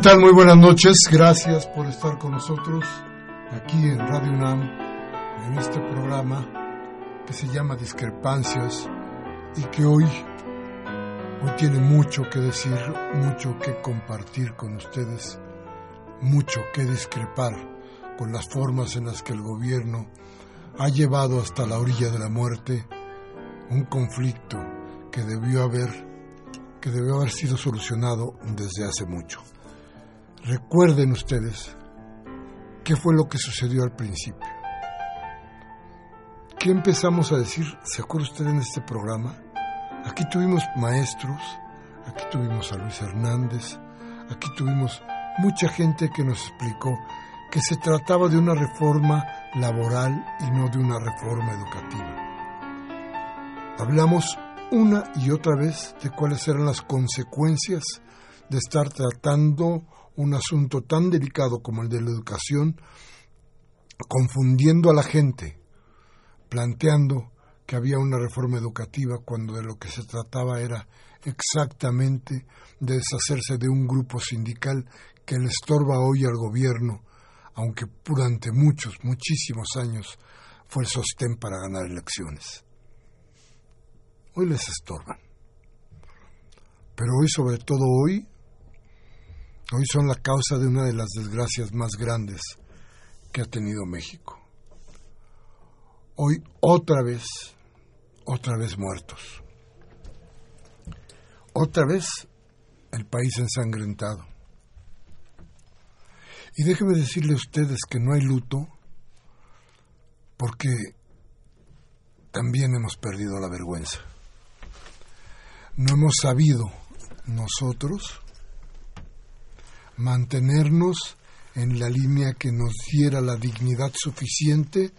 ¿Qué tal? Muy buenas noches. Gracias por estar con nosotros aquí en Radio UNAM, en este programa que se llama Discrepancias y que hoy, hoy tiene mucho que decir, mucho que compartir con ustedes, mucho que discrepar con las formas en las que el gobierno ha llevado hasta la orilla de la muerte un conflicto que debió haber que debió haber sido solucionado desde hace mucho. Recuerden ustedes qué fue lo que sucedió al principio. ¿Qué empezamos a decir? ¿Se acuerda usted en este programa? Aquí tuvimos maestros, aquí tuvimos a Luis Hernández, aquí tuvimos mucha gente que nos explicó que se trataba de una reforma laboral y no de una reforma educativa. Hablamos una y otra vez de cuáles eran las consecuencias de estar tratando un asunto tan delicado como el de la educación, confundiendo a la gente, planteando que había una reforma educativa cuando de lo que se trataba era exactamente de deshacerse de un grupo sindical que le estorba hoy al gobierno, aunque durante muchos, muchísimos años fue el sostén para ganar elecciones. Hoy les estorban. Pero hoy, sobre todo hoy, hoy son la causa de una de las desgracias más grandes que ha tenido México. Hoy otra vez, otra vez muertos. Otra vez el país ensangrentado. Y déjenme decirle a ustedes que no hay luto porque también hemos perdido la vergüenza. No hemos sabido nosotros mantenernos en la línea que nos diera la dignidad suficiente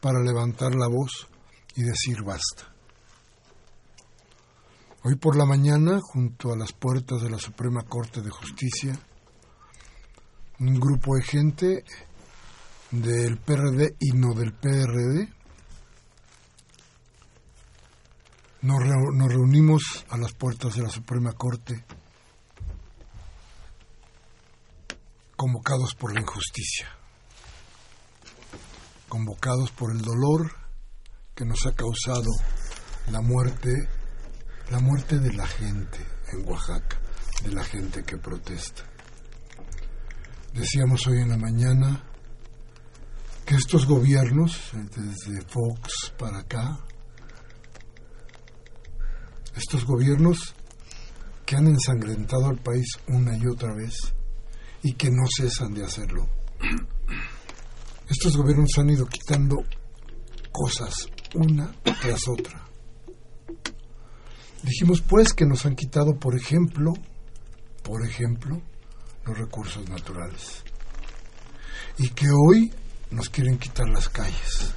para levantar la voz y decir basta. Hoy por la mañana, junto a las puertas de la Suprema Corte de Justicia, un grupo de gente del PRD y no del PRD, nos, reunimos a las puertas de la Suprema Corte convocados por la injusticia, convocados por el dolor que nos ha causado la muerte, la muerte de la gente en Oaxaca, de la gente que protesta. Decíamos hoy en la mañana que estos gobiernos, desde Fox para acá, estos gobiernos que han ensangrentado al país una y otra vez y que no cesan de hacerlo. Estos gobiernos han ido quitando cosas una tras otra. Dijimos pues que nos han quitado, por ejemplo, por ejemplo, los recursos naturales. Y que hoy nos quieren quitar las calles.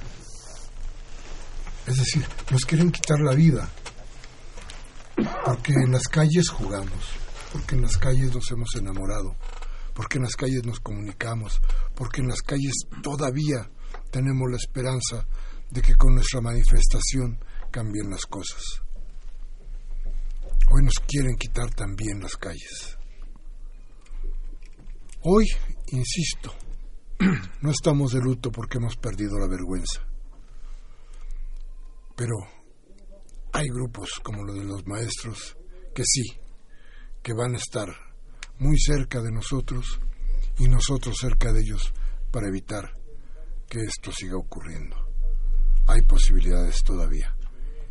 Es decir, nos quieren quitar la vida. Porque en las calles jugamos, porque en las calles nos hemos enamorado, porque en las calles nos comunicamos, porque en las calles todavía tenemos la esperanza de que con nuestra manifestación cambien las cosas. Hoy nos quieren quitar también las calles. Hoy, insisto, no estamos de luto porque hemos perdido la vergüenza. Pero hay grupos como los de los maestros que sí, que van a estar muy cerca de nosotros y nosotros cerca de ellos para evitar que esto siga ocurriendo. Hay posibilidades todavía.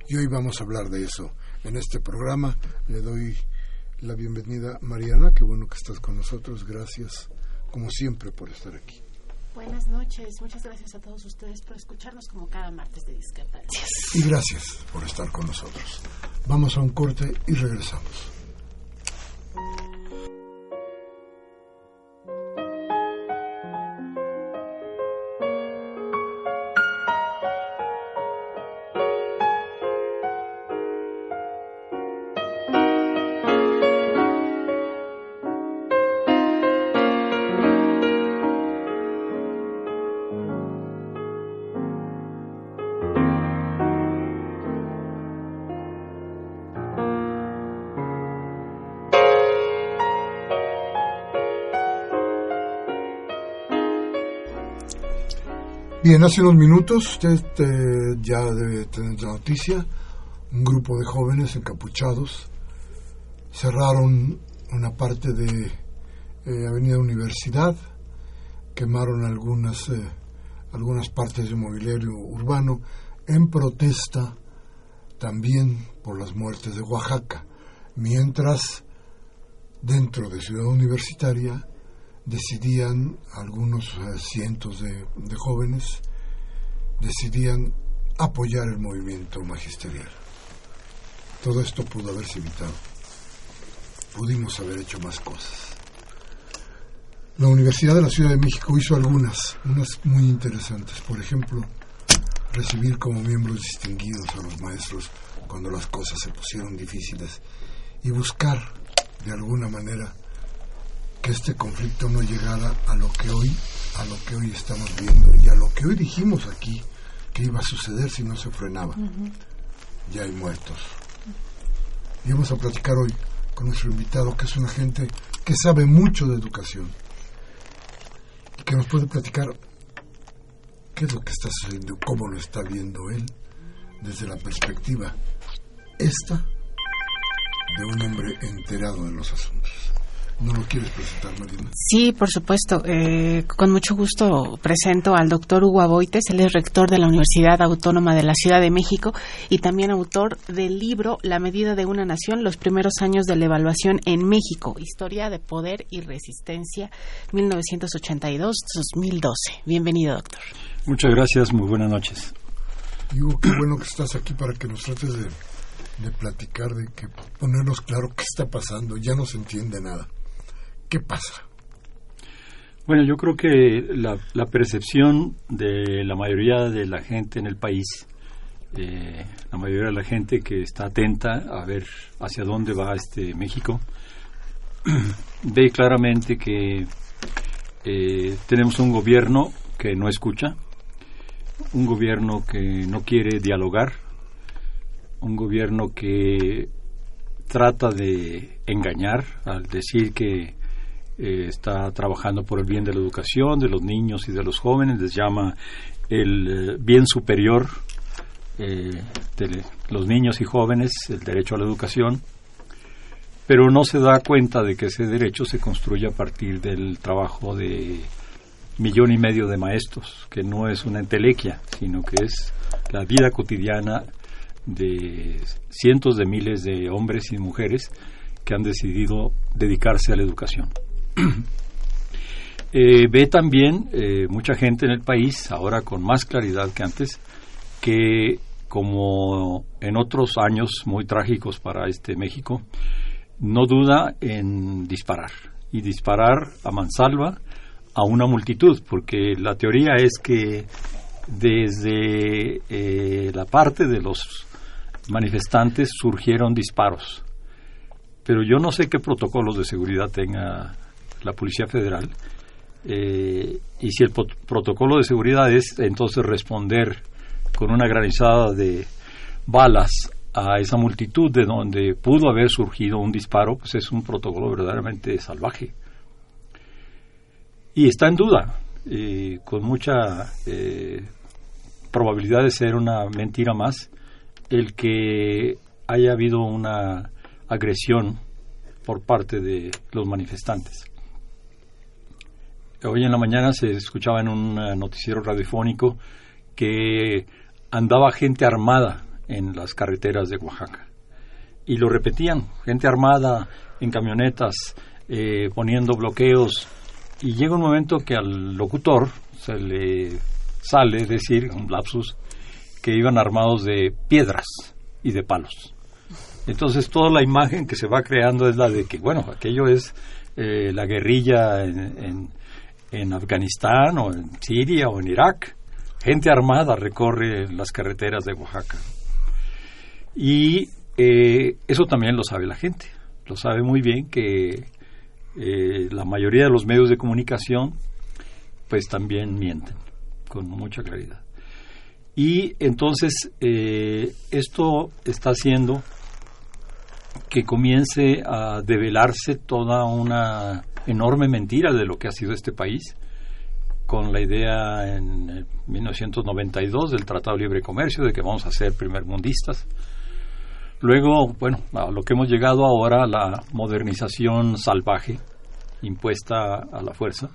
Y hoy vamos a hablar de eso en este programa. Le doy la bienvenida Mariana, qué bueno que estás con nosotros. Gracias, como siempre, por estar aquí. Buenas noches, muchas gracias a todos ustedes por escucharnos como cada martes de discrepancias. Y gracias por estar con nosotros. Vamos a un corte y regresamos. Bien, hace unos minutos, eh, ya debe tener la noticia, un grupo de jóvenes encapuchados cerraron una parte de eh, Avenida Universidad, quemaron algunas, eh, algunas partes de mobiliario urbano en protesta también por las muertes de Oaxaca, mientras dentro de Ciudad Universitaria decidían, algunos eh, cientos de, de jóvenes, decidían apoyar el movimiento magisterial. Todo esto pudo haberse evitado. Pudimos haber hecho más cosas. La Universidad de la Ciudad de México hizo algunas, unas muy interesantes. Por ejemplo, recibir como miembros distinguidos a los maestros cuando las cosas se pusieron difíciles y buscar de alguna manera que este conflicto no llegara a lo que hoy a lo que hoy estamos viendo y a lo que hoy dijimos aquí que iba a suceder si no se frenaba. Ya hay muertos. Y vamos a platicar hoy con nuestro invitado, que es una gente que sabe mucho de educación y que nos puede platicar qué es lo que está sucediendo, cómo lo está viendo él desde la perspectiva esta de un hombre enterado de los asuntos. ¿No lo quieres presentar, Marina? Sí, por supuesto. Eh, con mucho gusto presento al doctor Hugo Aboites. Él es rector de la Universidad Autónoma de la Ciudad de México y también autor del libro La medida de una nación, los primeros años de la evaluación en México, historia de poder y resistencia 1982-2012. Bienvenido, doctor. Muchas gracias, muy buenas noches. Hugo, qué bueno que estás aquí para que nos trates de, de platicar, de que ponernos claro qué está pasando. Ya no se entiende nada. ¿Qué pasa? Bueno, yo creo que la, la percepción de la mayoría de la gente en el país, eh, la mayoría de la gente que está atenta a ver hacia dónde va este México, ve claramente que eh, tenemos un gobierno que no escucha, un gobierno que no quiere dialogar, un gobierno que trata de engañar al decir que eh, está trabajando por el bien de la educación, de los niños y de los jóvenes, les llama el eh, bien superior eh, de los niños y jóvenes, el derecho a la educación, pero no se da cuenta de que ese derecho se construye a partir del trabajo de millón y medio de maestros, que no es una entelequia, sino que es la vida cotidiana de cientos de miles de hombres y mujeres que han decidido dedicarse a la educación. Eh, ve también eh, mucha gente en el país, ahora con más claridad que antes, que como en otros años muy trágicos para este México, no duda en disparar y disparar a mansalva a una multitud, porque la teoría es que desde eh, la parte de los manifestantes surgieron disparos. Pero yo no sé qué protocolos de seguridad tenga la Policía Federal. Eh, y si el protocolo de seguridad es entonces responder con una granizada de balas a esa multitud de donde pudo haber surgido un disparo, pues es un protocolo verdaderamente salvaje. Y está en duda, eh, con mucha eh, probabilidad de ser una mentira más, el que haya habido una agresión por parte de los manifestantes. Hoy en la mañana se escuchaba en un noticiero radiofónico que andaba gente armada en las carreteras de Oaxaca. Y lo repetían, gente armada en camionetas, eh, poniendo bloqueos. Y llega un momento que al locutor se le sale decir, un lapsus, que iban armados de piedras y de palos. Entonces toda la imagen que se va creando es la de que, bueno, aquello es eh, la guerrilla en, en, Afganistán o en Siria o en Irak. Gente armada recorre las carreteras de Oaxaca. Y eh, eso también lo sabe la gente. Lo sabe muy bien que eh, la mayoría de los medios de comunicación pues también mienten con mucha claridad. Y entonces eh, esto está haciendo que comience a develarse toda una enorme mentira de lo que ha sido este país, con la idea en 1992 del Tratado de Libre Comercio de que vamos a ser primermundistas. Luego, bueno, a lo que hemos llegado ahora, la modernización salvaje impuesta a la fuerza,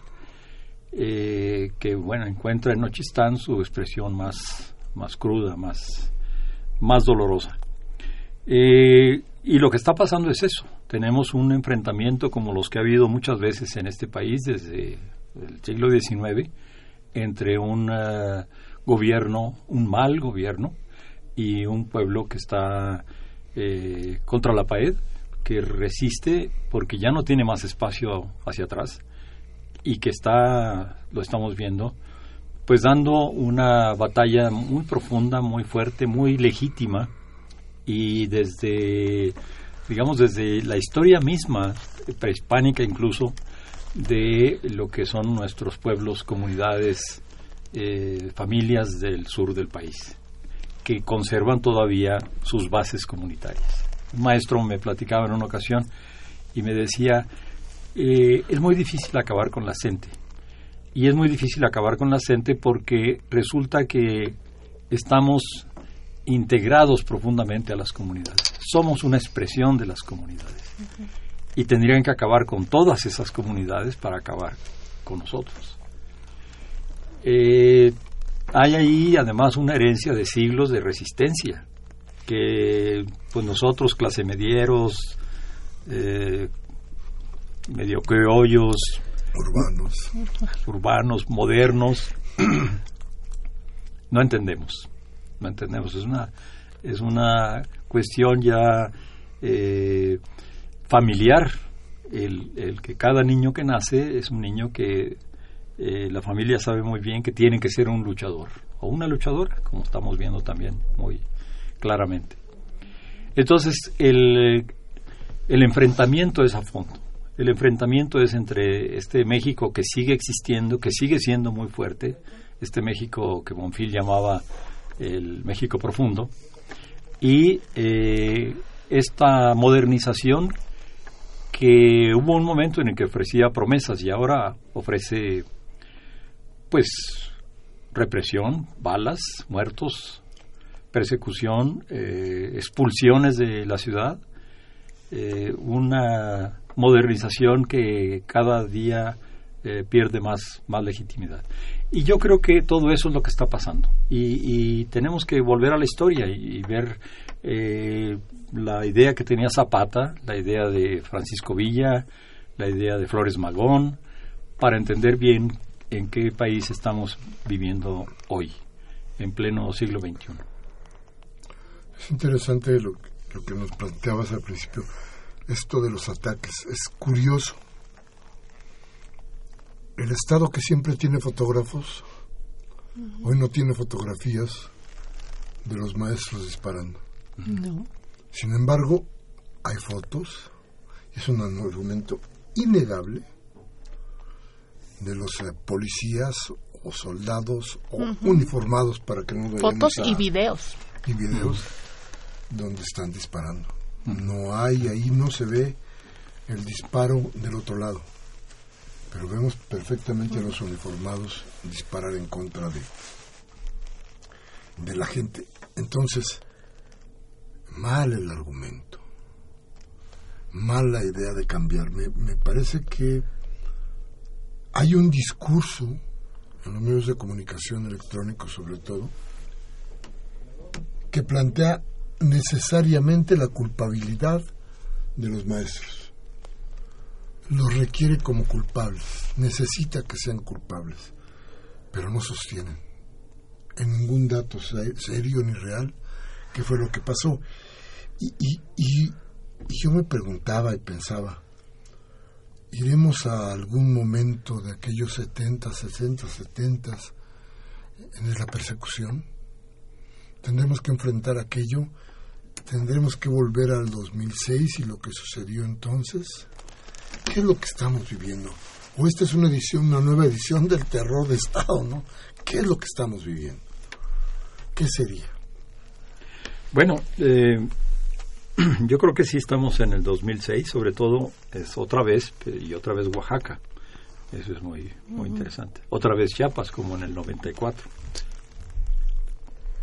eh, que bueno encuentra en Nochistán su expresión más, más cruda, más, más dolorosa. Eh, y lo que está pasando es eso. Tenemos un enfrentamiento como los que ha habido muchas veces en este país desde el siglo XIX entre un eh, gobierno, un mal gobierno, y un pueblo que está contra la pared, que resiste porque ya no tiene más espacio hacia atrás y que está, lo estamos viendo, pues dando una batalla muy profunda, muy fuerte, muy legítima y desde, digamos, desde la historia misma, prehispánica incluso, de lo que son nuestros pueblos, comunidades, eh, familias del sur del país, que conservan todavía sus bases comunitarias. Un maestro me platicaba en una ocasión y me decía, eh, es muy difícil acabar con la gente. Y es muy difícil acabar con la gente porque resulta que estamos integrados profundamente a las comunidades. Somos una expresión de las comunidades. Y tendrían que acabar con todas esas comunidades para acabar con nosotros. Eh, hay ahí además una herencia de siglos de resistencia que pues nosotros clase medieros eh, medio criollos, urbanos, urbanos, modernos, no entendemos, no entendemos, es una, es una cuestión ya eh, familiar, el, el, que cada niño que nace es un niño que eh, la familia sabe muy bien que tiene que ser un luchador o una luchadora, como estamos viendo también muy claramente. Entonces, el, el enfrentamiento es a fondo. El enfrentamiento es entre este México que sigue existiendo, que sigue siendo muy fuerte, este México que Bonfil llamaba el México profundo, y eh, esta modernización que hubo un momento en el que ofrecía promesas y ahora ofrece pues represión, balas, muertos, persecución, eh, expulsiones de la ciudad, eh, una modernización que cada día eh, pierde más, más legitimidad. Y yo creo que todo eso es lo que está pasando. Y, tenemos que volver a la historia y, ver eh, la idea que tenía Zapata, la idea de Francisco Villa, la idea de Flores Magón, para entender bien en qué país estamos viviendo hoy, en pleno siglo XXI. Es interesante lo, lo que nos planteabas al principio, esto de los ataques. Es curioso. El Estado que siempre tiene fotógrafos, hoy no tiene fotografías de los maestros disparando. No. Sin embargo, hay fotos, es un argumento innegable de los eh, policías o soldados o uniformados para que no fotos y videos. y videos donde están disparando. No hay ahí no se ve el disparo del otro lado pero vemos perfectamente a los uniformados disparar en contra de de la gente. Entonces mal el argumento. Mal la idea de cambiar. Me parece que hay un discurso en los medios de comunicación electrónicos sobre todo que plantea necesariamente la culpabilidad de los maestros. Los requiere como culpables, necesita que sean culpables, pero no sostienen en ningún dato serio ni real qué fue lo que pasó. Y, y, y yo me preguntaba y pensaba, iremos a algún momento de aquellos 70, 60, 70 en la persecución. Tendremos que enfrentar aquello. Tendremos que volver al 2006 y lo que sucedió entonces. ¿Qué es lo que estamos viviendo? O esta es una edición, una nueva edición del terror de Estado, ¿no? ¿Qué es lo que estamos viviendo? ¿Qué sería? Bueno, eh, yo creo que sí estamos en el 2006, sobre todo es otra vez y otra vez Oaxaca. Eso es muy muy interesante. Otra vez Chiapas como en el 94.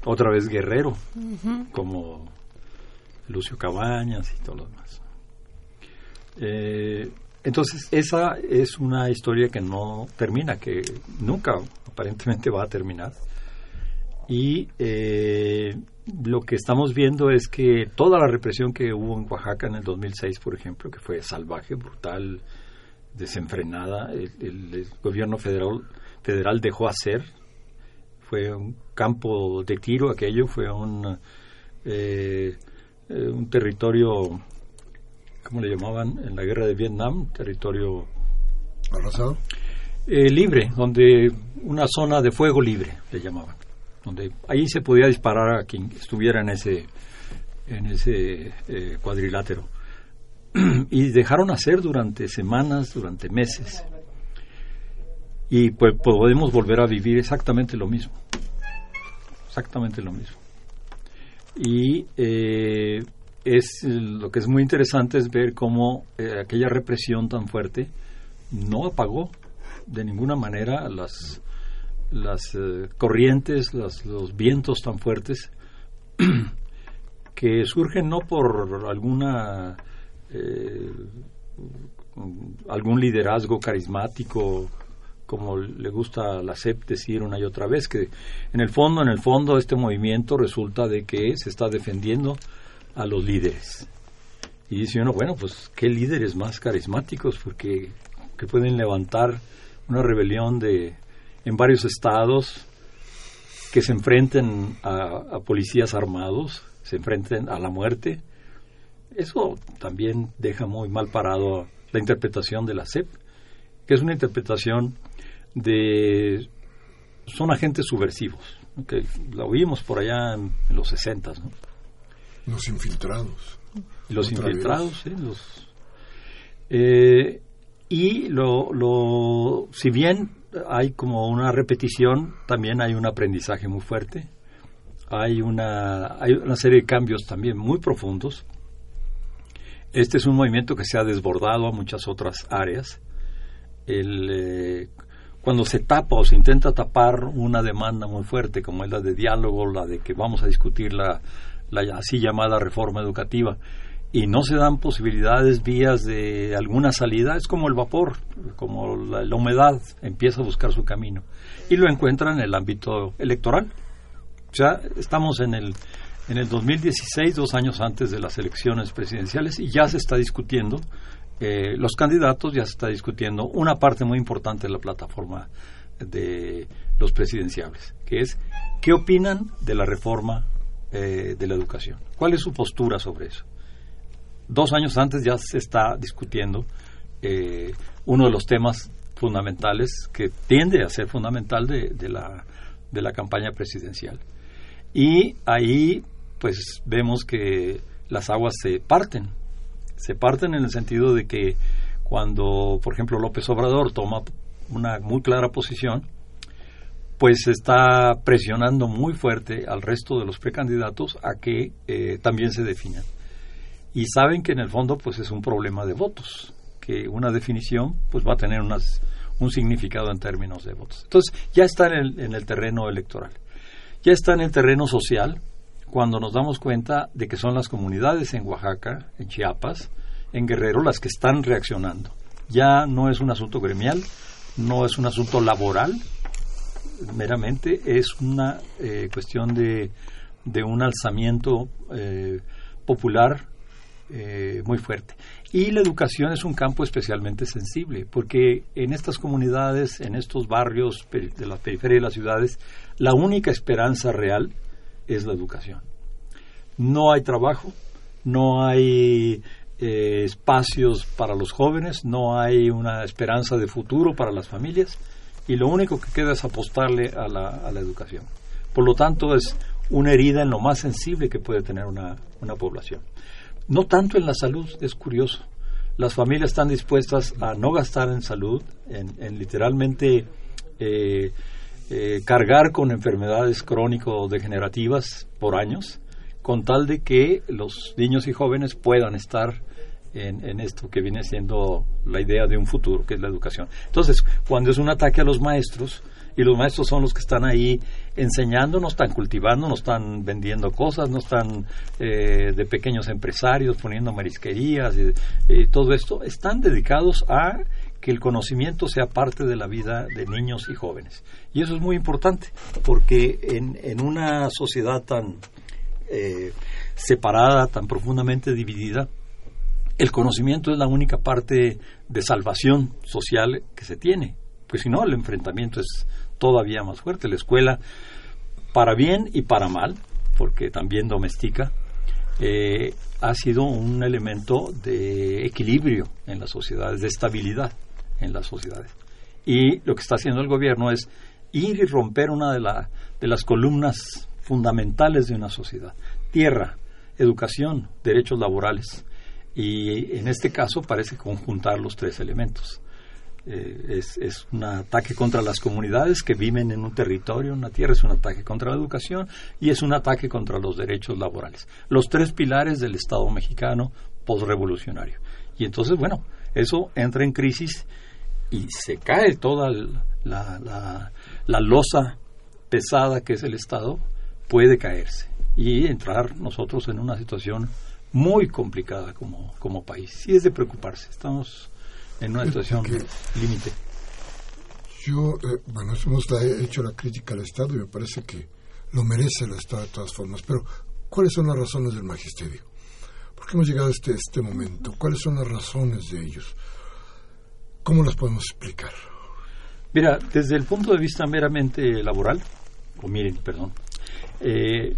Otra vez Guerrero como Lucio Cabañas y todo lo demás. Eh, entonces esa es una historia que no termina, que nunca aparentemente va a terminar. Y eh, lo que estamos viendo es que toda la represión que hubo en Oaxaca en el 2006, por ejemplo, que fue salvaje, brutal, desenfrenada, el, gobierno federal, federal dejó hacer, fue un campo de tiro aquello, fue un, eh, eh, un territorio, ¿cómo le llamaban? En la guerra de Vietnam, territorio... ¿Arrasado? Eh, libre, donde una zona de fuego libre, le llamaban donde ahí se podía disparar a quien estuviera en ese en ese eh, cuadrilátero y dejaron hacer durante semanas durante meses y pues podemos volver a vivir exactamente lo mismo exactamente lo mismo y eh, es lo que es muy interesante es ver cómo eh, aquella represión tan fuerte no apagó de ninguna manera las las eh, corrientes, los vientos tan fuertes que surgen no por alguna eh, algún liderazgo carismático como le gusta a la CEP decir una y otra vez que en el fondo en el fondo este movimiento resulta de que se está defendiendo a los líderes y dice uno bueno pues qué líderes más carismáticos porque que pueden levantar una rebelión de en varios estados que se enfrenten a, policías armados, se enfrenten a la muerte. Eso también deja muy mal parado la interpretación de la CEP, que es una interpretación de... son agentes subversivos, que la oímos por allá en, los 60, ¿no? Los infiltrados. Los infiltrados, sí, los... Eh, y lo, lo, si bien hay como una repetición, también hay un aprendizaje muy fuerte, hay una, hay una serie de cambios también muy profundos. Este es un movimiento que se ha desbordado a muchas otras áreas. El, eh, cuando se tapa o se intenta tapar una demanda muy fuerte, como es la de diálogo, la de que vamos a discutir la, la así llamada reforma educativa, y no se dan posibilidades, vías de alguna salida, es como el vapor, como la, humedad empieza a buscar su camino y lo encuentra en el ámbito electoral. O sea, estamos en el, en el 2016, dos años antes de las elecciones presidenciales, y ya se está discutiendo eh, los candidatos, ya se está discutiendo una parte muy importante de la plataforma de los presidenciables, que es qué opinan de la reforma eh, de la educación, cuál es su postura sobre eso dos años antes ya se está discutiendo eh, uno de los temas fundamentales que tiende a ser fundamental de, de, la, de la campaña presidencial. Y ahí pues vemos que las aguas se parten, se parten en el sentido de que cuando, por ejemplo, López Obrador toma una muy clara posición, pues está presionando muy fuerte al resto de los precandidatos a que eh, también se definan y saben que en el fondo pues es un problema de votos, que una definición pues va a tener unas, un significado en términos de votos. Entonces ya está en el, en el terreno electoral, ya está en el terreno social cuando nos damos cuenta de que son las comunidades en Oaxaca, en Chiapas, en Guerrero las que están reaccionando. Ya no es un asunto gremial, no es un asunto laboral, meramente es una eh, cuestión de, de, un alzamiento eh, popular eh, muy fuerte. Y la educación es un campo especialmente sensible, porque en estas comunidades, en estos barrios de la periferia de las ciudades, la única esperanza real es la educación. No hay trabajo, no hay eh, espacios para los jóvenes, no hay una esperanza de futuro para las familias, y lo único que queda es apostarle a la, a la educación. Por lo tanto, es una herida en lo más sensible que puede tener una, una población. No tanto en la salud, es curioso. Las familias están dispuestas a no gastar en salud, en, literalmente eh, eh, cargar con enfermedades crónico-degenerativas por años, con tal de que los niños y jóvenes puedan estar en, esto que viene siendo la idea de un futuro, que es la educación. Entonces, cuando es un ataque a los maestros, y los maestros son los que están ahí enseñando, no están cultivando, no están vendiendo cosas, no están eh, de pequeños empresarios poniendo marisquerías y, todo esto, están dedicados a que el conocimiento sea parte de la vida de niños y jóvenes. Y eso es muy importante, porque en, en una sociedad tan eh, separada, tan profundamente dividida, el conocimiento es la única parte de salvación social que se tiene, pues si no, el enfrentamiento es todavía más fuerte. La escuela, para bien y para mal, porque también domestica, eh, ha sido un elemento de equilibrio en las sociedades, de estabilidad en las sociedades. Y lo que está haciendo el gobierno es ir y romper una de, la, de las columnas fundamentales de una sociedad. Tierra, educación, derechos laborales. Y en este caso parece conjuntar los tres elementos. Eh, es, es, un ataque contra las comunidades que viven en un territorio, una tierra, es un ataque contra la educación y es un ataque contra los derechos laborales. Los tres pilares del Estado mexicano postrevolucionario. Y entonces, bueno, eso entra en crisis y se cae toda la, la, la losa pesada que es el Estado, puede caerse y entrar nosotros en una situación muy complicada como, como país. Y es de preocuparse. Estamos en una situación límite. Yo, eh, bueno, hemos hecho la crítica al Estado y me parece que lo merece el Estado de todas formas, pero ¿cuáles son las razones del magisterio? ¿Por qué hemos llegado a este, este momento? ¿Cuáles son las razones de ellos? ¿Cómo las podemos explicar? Mira, desde el punto de vista meramente laboral, o miren, perdón, eh,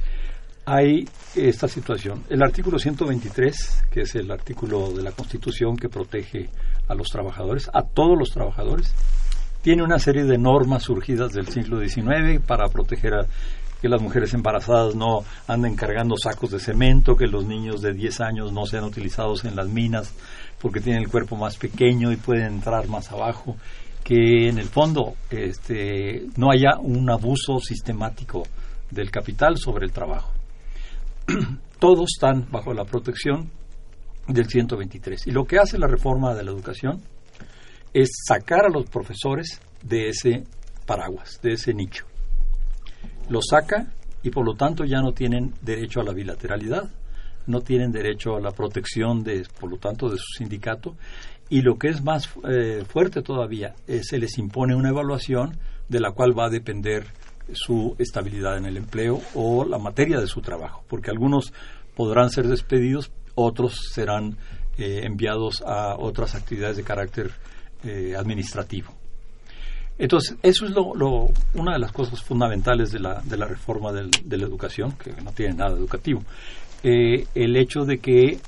hay esta situación. El artículo 123, que es el artículo de la Constitución que protege a los trabajadores, a todos los trabajadores, tiene una serie de normas surgidas del siglo XIX para proteger a que las mujeres embarazadas no anden cargando sacos de cemento, que los niños de 10 años no sean utilizados en las minas porque tienen el cuerpo más pequeño y pueden entrar más abajo, que en el fondo este, no haya un abuso sistemático del capital sobre el trabajo. todos están bajo la protección del 123. Y lo que hace la reforma de la educación es sacar a los profesores de ese paraguas, de ese nicho. Los saca y por lo tanto ya no tienen derecho a la bilateralidad, no tienen derecho a la protección de, por lo tanto, de su sindicato. Y lo que es más eh, fuerte todavía, se les impone una evaluación de la cual va a depender su estabilidad en el empleo o la materia de su trabajo, porque algunos podrán ser despedidos, otros serán eh, enviados a otras actividades de carácter eh, administrativo. Entonces, eso es lo, una de las cosas fundamentales de la, de la reforma de la educación, que no tiene nada educativo. Eh, el hecho de que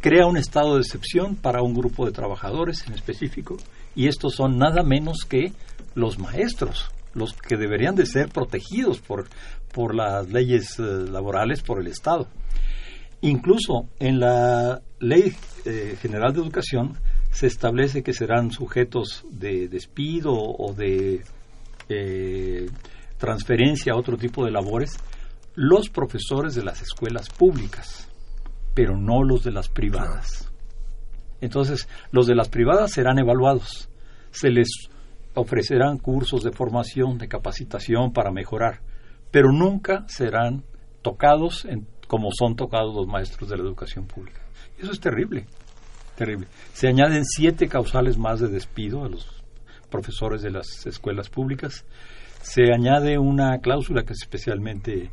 crea un estado de excepción para un grupo de trabajadores en específico, y estos son nada menos que los maestros, los que deberían de ser protegidos por, por las leyes eh, laborales, por el Estado. Incluso en la Ley eh, General de Educación se establece que serán sujetos de despido o de eh, transferencia a otro tipo de labores los profesores de las escuelas públicas, pero no los de las privadas. Entonces, los de las privadas serán evaluados, se les ofrecerán cursos de formación, de capacitación para mejorar, pero nunca serán tocados como son tocados los maestros de la educación pública. Eso es terrible. Terrible. Se añaden siete causales más de despido a los profesores de las escuelas públicas. Se añade una cláusula que es especialmente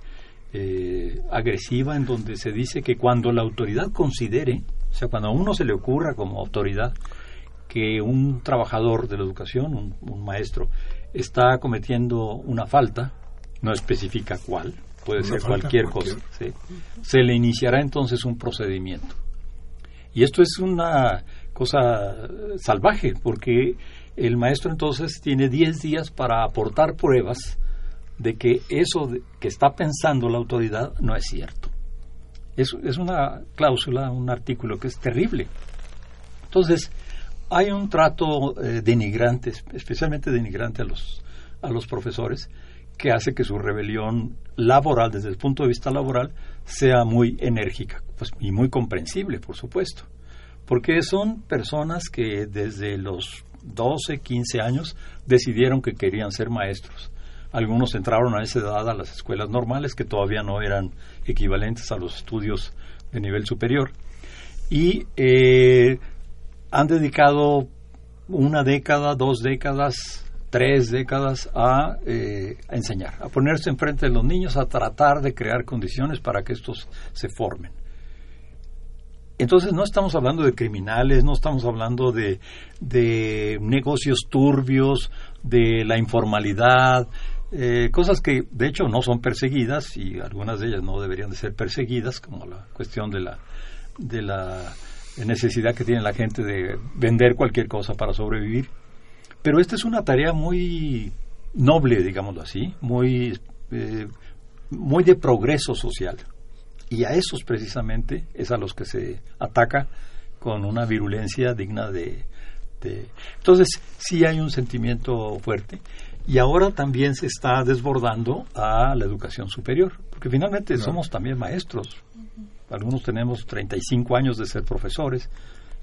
eh, agresiva en donde se dice que cuando la autoridad considere, o sea, cuando a uno se le ocurra como autoridad que un trabajador de la educación, un, maestro, está cometiendo una falta, no especifica cuál, puede ser cualquier, cosa, se le iniciará entonces un procedimiento. Y esto es una cosa salvaje, porque el maestro entonces tiene 10 días para aportar pruebas de que eso que está pensando la autoridad no es cierto. Es, es una cláusula, un artículo que es terrible. Entonces, hay un trato eh, denigrante, especialmente denigrante a los, a los profesores, que hace que su rebelión laboral, desde el punto de vista laboral, sea muy enérgica pues, y muy comprensible, por supuesto, porque son personas que desde los 12, 15 años decidieron que querían ser maestros. Algunos entraron a esa edad a las escuelas normales, que todavía no eran equivalentes a los estudios de nivel superior, y eh, han dedicado una década, dos décadas, tres décadas a, eh, enseñar, a ponerse enfrente de los niños, a tratar de crear condiciones para que estos se formen. Entonces no estamos hablando de criminales, no estamos hablando de, de negocios turbios, de la informalidad, eh, cosas que de hecho no son perseguidas y algunas de ellas no deberían de ser perseguidas, como la cuestión de la, de la necesidad que tiene la gente de vender cualquier cosa para sobrevivir. Pero esta es una tarea muy noble, digámoslo así, muy, eh, muy de progreso social. Y a esos precisamente es a los que se ataca con una virulencia digna de... Entonces, sí hay un sentimiento fuerte. Y ahora también se está desbordando a la educación superior, porque finalmente somos también maestros. Algunos tenemos 35 años de ser profesores,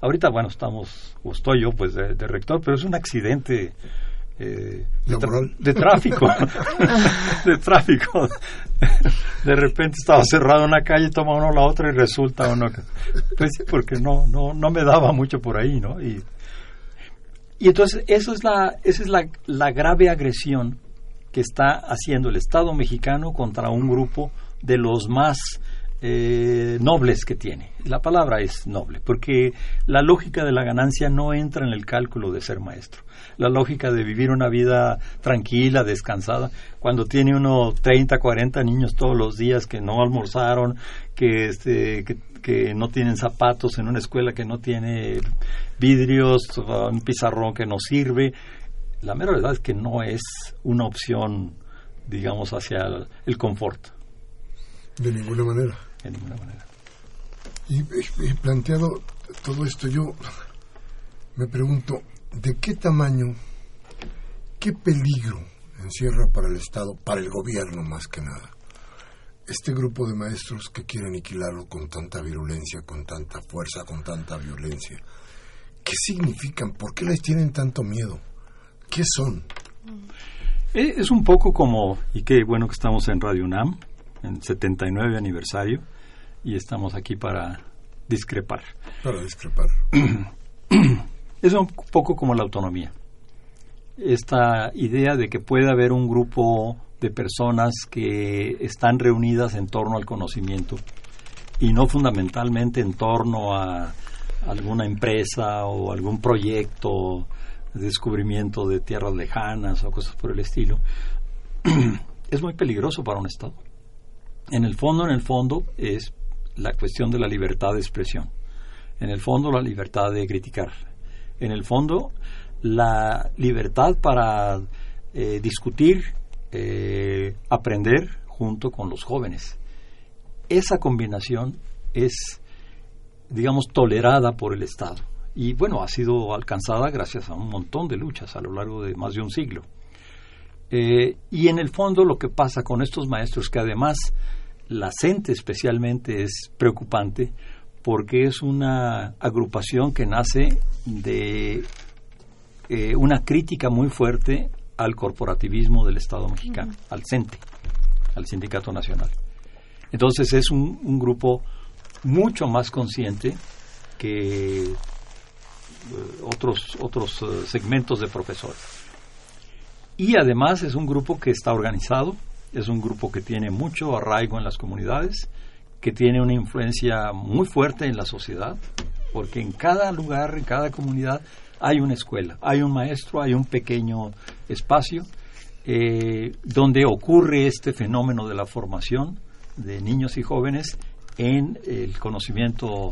Ahorita, bueno, estamos, o estoy yo, pues, de, rector, pero es un accidente eh, de, tráfico. de tráfico. De repente estaba cerrado una calle, toma uno la otra y resulta uno. Pues sí, porque no, no, no me daba mucho por ahí, ¿no? Y, y entonces, eso es la, esa es la, la grave agresión que está haciendo el Estado mexicano contra un grupo de los más eh, nobles que tiene. La palabra es noble, porque la lógica de la ganancia no entra en el cálculo de ser maestro. La lógica de vivir una vida tranquila, descansada, cuando tiene uno 30, 40 niños todos los días que no almorzaron, que, este, que, no tienen zapatos en una escuela que no tiene vidrios, un pizarrón que no sirve. La mera verdad es que no es una opción, digamos, hacia el confort. De ninguna manera de ninguna manera. Y, planteado todo esto, yo me pregunto, ¿de qué tamaño, qué peligro encierra para el Estado, para el gobierno más que nada, este grupo de maestros que quieren aniquilarlo con tanta virulencia, con tanta fuerza, con tanta violencia? ¿Qué significan? ¿Por qué les tienen tanto miedo? ¿Qué son? Eh, es un poco como, y qué bueno que estamos en Radio UNAM, en 79 aniversario, y estamos aquí para discrepar. Para discrepar. es un poco como la autonomía. Esta idea de que puede haber un grupo de personas que están reunidas en torno al conocimiento y no fundamentalmente en torno a alguna empresa o algún proyecto de descubrimiento de tierras lejanas o cosas por el estilo, es muy peligroso para un Estado. En el fondo, en el fondo, es la cuestión de la libertad de expresión. En el fondo, la libertad de criticar. En el fondo, la libertad para eh, discutir, eh, aprender junto con los jóvenes. Esa combinación es, digamos, tolerada por el Estado. Y bueno, ha sido alcanzada gracias a un montón de luchas a lo largo de más de un siglo. Eh, y en el fondo lo que pasa con estos maestros, que además la CENTE especialmente es preocupante porque es una agrupación que nace de eh, una crítica muy fuerte al corporativismo del Estado mexicano, al CENTE, al Sindicato Nacional. Entonces es un, grupo mucho más consciente que eh, otros, otros eh, segmentos de profesores. Y además es un grupo que está organizado, es un grupo que tiene mucho arraigo en las comunidades, que tiene una influencia muy fuerte en la sociedad, porque en cada lugar, en cada comunidad, hay una escuela, hay un maestro, hay un pequeño espacio eh, donde ocurre este fenómeno de la formación de niños y jóvenes en el conocimiento,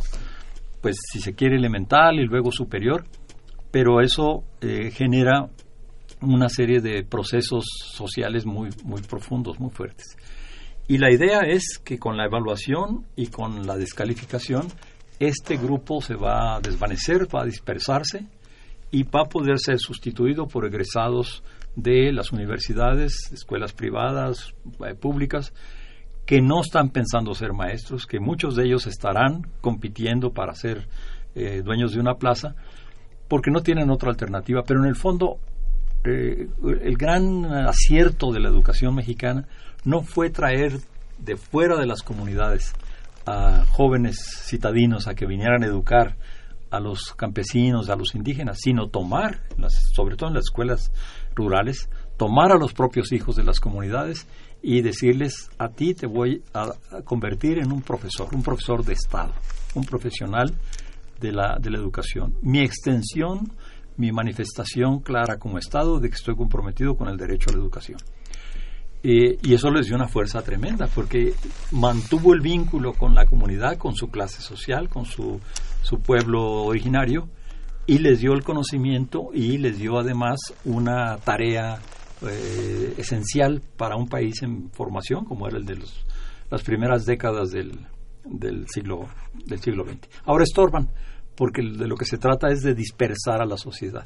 pues si se quiere, elemental y luego superior, pero eso eh, genera una serie de procesos sociales muy, muy profundos, muy fuertes. Y la idea es que con la evaluación y con la descalificación, este grupo se va a desvanecer, va a dispersarse y va a poder ser sustituido por egresados de las universidades, escuelas privadas, eh, públicas, que no están pensando ser maestros, que muchos de ellos estarán compitiendo para ser eh, dueños de una plaza, porque no tienen otra alternativa, pero en el fondo eh, el gran acierto de la educación mexicana no fue traer de fuera de las comunidades a jóvenes citadinos a que vinieran a educar a los campesinos, a los indígenas, sino tomar, sobre todo en las escuelas rurales, tomar a los propios hijos de las comunidades y decirles, a ti te voy a, convertir en un profesor, un profesor de Estado, un profesional de la, de la educación. Mi extensión mi manifestación clara como Estado de que estoy comprometido con el derecho a la educación. Eh, y eso les dio una fuerza tremenda, porque mantuvo el vínculo con la comunidad, con su clase social, con su, su pueblo originario, y les dio el conocimiento y les dio además una tarea eh, esencial para un país en formación, como era el de los, las primeras décadas del, del, siglo, del siglo XX. Ahora estorban, porque de lo que se trata es de dispersar a la sociedad.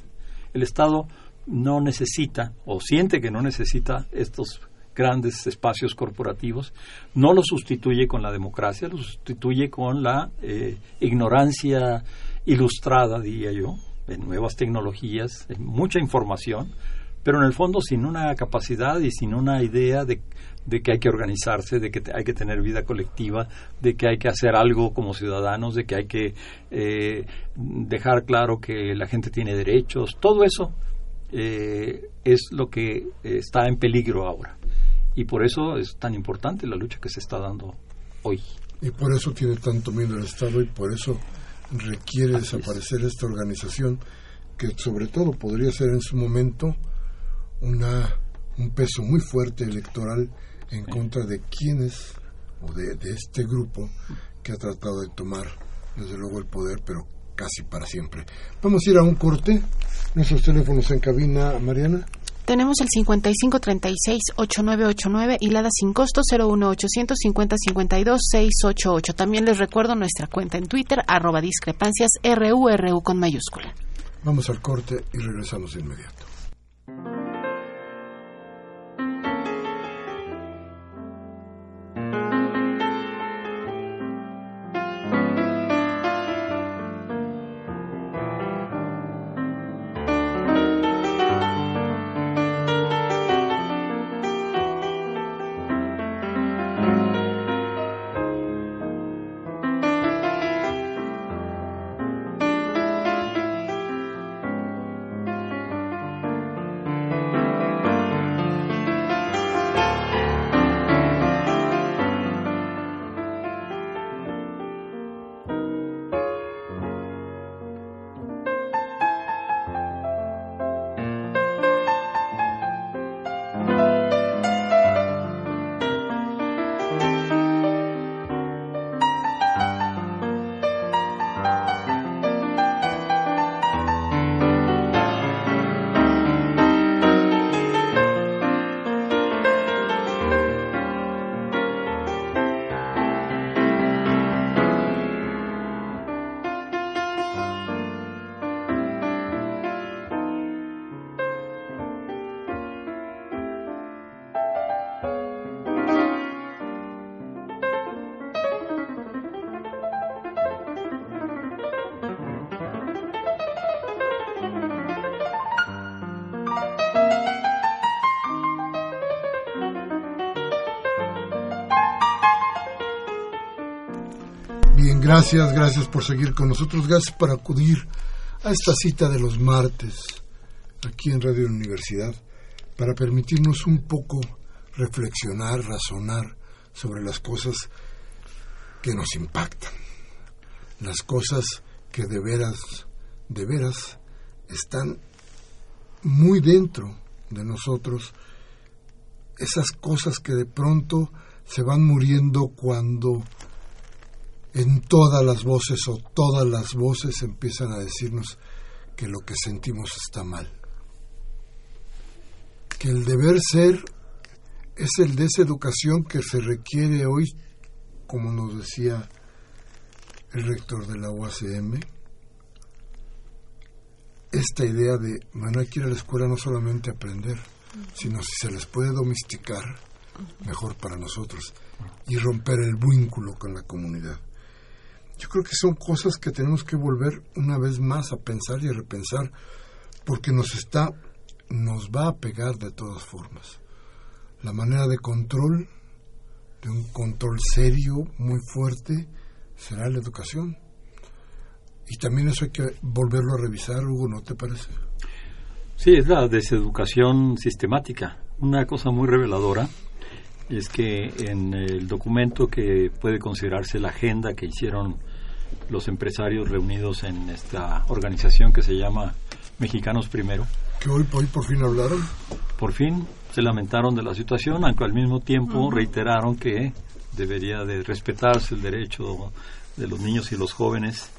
El Estado no necesita o siente que no necesita estos grandes espacios corporativos, no lo sustituye con la democracia, lo sustituye con la eh, ignorancia ilustrada, diría yo, en nuevas tecnologías, en mucha información, pero en el fondo sin una capacidad y sin una idea de de que hay que organizarse, de que hay que tener vida colectiva, de que hay que hacer algo como ciudadanos, de que hay que eh, dejar claro que la gente tiene derechos. Todo eso eh, es lo que está en peligro ahora. Y por eso es tan importante la lucha que se está dando hoy. Y por eso tiene tanto miedo el Estado y por eso requiere desaparecer esta organización que sobre todo podría ser en su momento una un peso muy fuerte electoral en contra de quienes o de, este grupo que ha tratado de tomar desde luego el poder, pero casi para siempre. Vamos a ir a un corte. Nuestros teléfonos en cabina, Mariana. Tenemos el 5536-8989 y la sin costo 01850-52-688. También les recuerdo nuestra cuenta en Twitter, arroba discrepancias RURU con mayúscula. Vamos al corte y regresamos de inmediato. Gracias, gracias por seguir con nosotros. Gracias por acudir a esta cita de los martes aquí en Radio Universidad para permitirnos un poco reflexionar, razonar sobre las cosas que nos impactan, las cosas que de veras, de veras están muy dentro de nosotros, esas cosas que de pronto se van muriendo cuando en todas las voces o todas las voces empiezan a decirnos que lo que sentimos está mal. Que el deber ser es el de esa educación que se requiere hoy, como nos decía el rector de la UACM, esta idea de, bueno, hay que ir a la escuela no solamente a aprender, sino si se les puede domesticar, mejor para nosotros, y romper el vínculo con la comunidad. Yo creo que son cosas que tenemos que volver una vez más a pensar y a repensar, porque nos está, nos va a pegar de todas formas. La manera de control, de un control serio, muy fuerte, será la educación. Y también eso hay que volverlo a revisar, Hugo, ¿no te parece? Sí, es la deseducación sistemática. Una cosa muy reveladora es que en el documento que puede considerarse la agenda que hicieron los empresarios reunidos en esta organización que se llama Mexicanos Primero. Que hoy, hoy por fin hablaron. Por fin se lamentaron de la situación, aunque al mismo tiempo reiteraron que debería de respetarse el derecho de los niños y los jóvenes,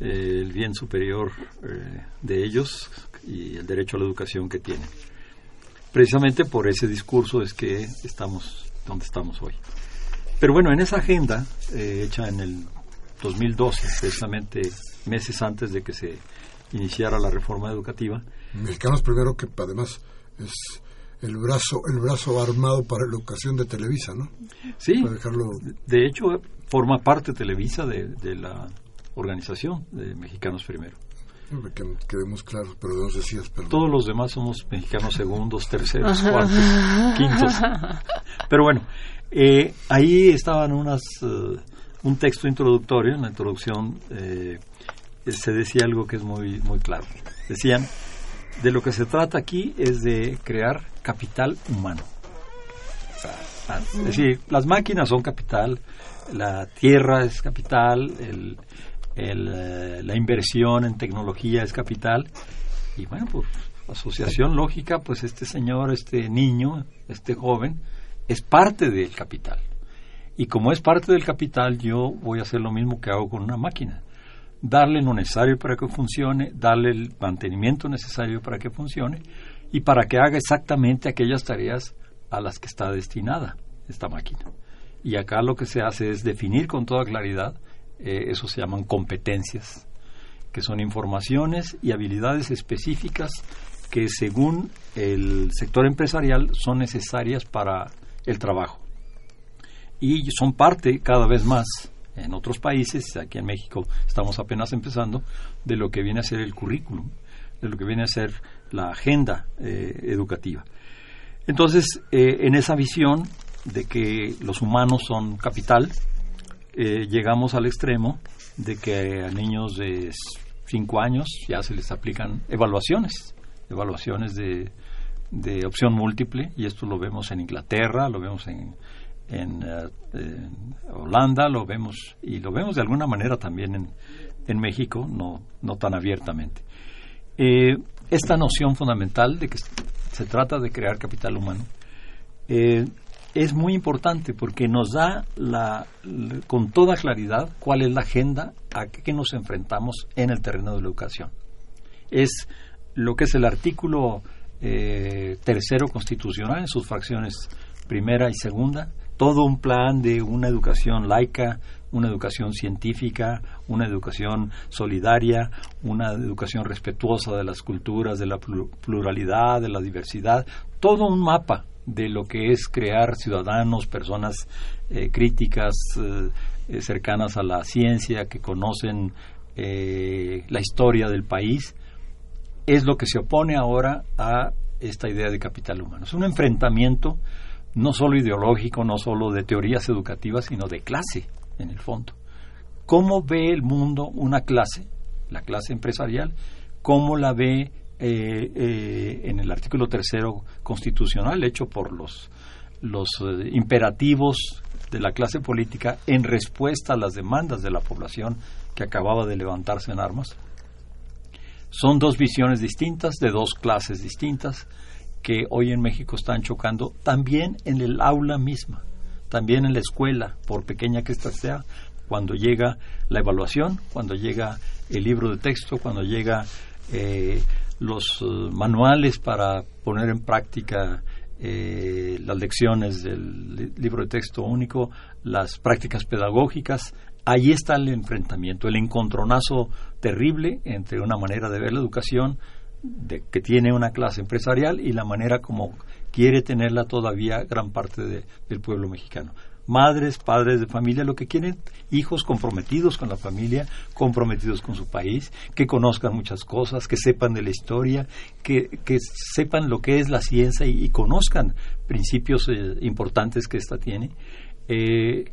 eh, el bien superior eh, de ellos y el derecho a la educación que tienen. Precisamente por ese discurso es que estamos donde estamos hoy. Pero bueno, en esa agenda, eh, hecha en el 2012, precisamente meses antes de que se iniciara la reforma educativa. Mexicanos primero que además es el brazo el brazo armado para la educación de Televisa, ¿no? Sí. De hecho forma parte Televisa de, de la organización de Mexicanos Primero. Que quedemos claros, pero no decías, perdón. Todos los demás somos mexicanos segundos, terceros, cuartos, quintos. Pero bueno, eh, ahí estaban unas uh, un texto introductorio, en la introducción eh, se decía algo que es muy, muy claro. Decían, de lo que se trata aquí es de crear capital humano. es decir, las máquinas son capital, la tierra es capital, el, eh, la inversión en tecnología es capital. Y bueno, por asociación lógica, pues este señor, este niño, este joven, es parte del capital. Y como es parte del capital, yo voy a hacer lo mismo que hago con una máquina. Darle lo necesario para que funcione, darle el mantenimiento necesario para que funcione y para que haga exactamente aquellas tareas a las que está destinada esta máquina. Y acá lo que se hace es definir con toda claridad, eh, eso se llaman competencias, que son informaciones y habilidades específicas que según el sector empresarial son necesarias para el trabajo y son parte cada vez más en otros países, aquí en México estamos apenas empezando, de lo que viene a ser el currículum, de lo que viene a ser la agenda eh, educativa. Entonces, eh, en esa visión de que los humanos son capital, eh, llegamos al extremo de que a niños de 5 años ya se les aplican evaluaciones, evaluaciones de, de opción múltiple, y esto lo vemos en Inglaterra, lo vemos en en, eh, Holanda, lo vemos y lo vemos de alguna manera también en, en México, no, no tan abiertamente. Eh, esta noción fundamental de que se trata de crear capital humano es muy importante porque nos da la, con toda claridad cuál es la agenda a que nos enfrentamos en el terreno de la educación. Es lo que es el artículo tercero constitucional en sus fracciones primera y segunda, todo un plan de una educación laica, una educación científica, una educación solidaria, una educación respetuosa de las culturas, de la pluralidad, de la diversidad, todo un mapa de lo que es crear ciudadanos, personas eh, críticas, eh, cercanas a la ciencia, que conocen eh, la historia del país, es lo que se opone ahora a esta idea de capital humano. Es un enfrentamiento no solo ideológico, no solo de teorías educativas, sino de clase, en el fondo. cómo ve el mundo una clase, la clase empresarial, cómo la ve eh, eh, en el artículo tercero constitucional hecho por los, los eh, imperativos de la clase política en respuesta a las demandas de la población que acababa de levantarse en armas. Son dos visiones distintas de dos clases distintas que hoy en México están chocando también en el aula misma, también en la escuela, por pequeña que ésta sea, cuando llega la evaluación, cuando llega el libro de texto, cuando llega eh, los eh, manuales para poner en práctica eh, las lecciones del libro de texto único, las prácticas pedagógicas, ahí está el enfrentamiento, el encontronazo terrible entre una manera de ver la educación de, que tiene una clase empresarial y la manera como quiere tenerla todavía gran parte del pueblo mexicano madres, padres de familia, lo que quieren, hijos comprometidos con la familia, comprometidos con su país, que conozcan muchas cosas, que sepan de la historia, que, sepan lo que es la ciencia y, conozcan principios eh, importantes que ésta tiene. Eh,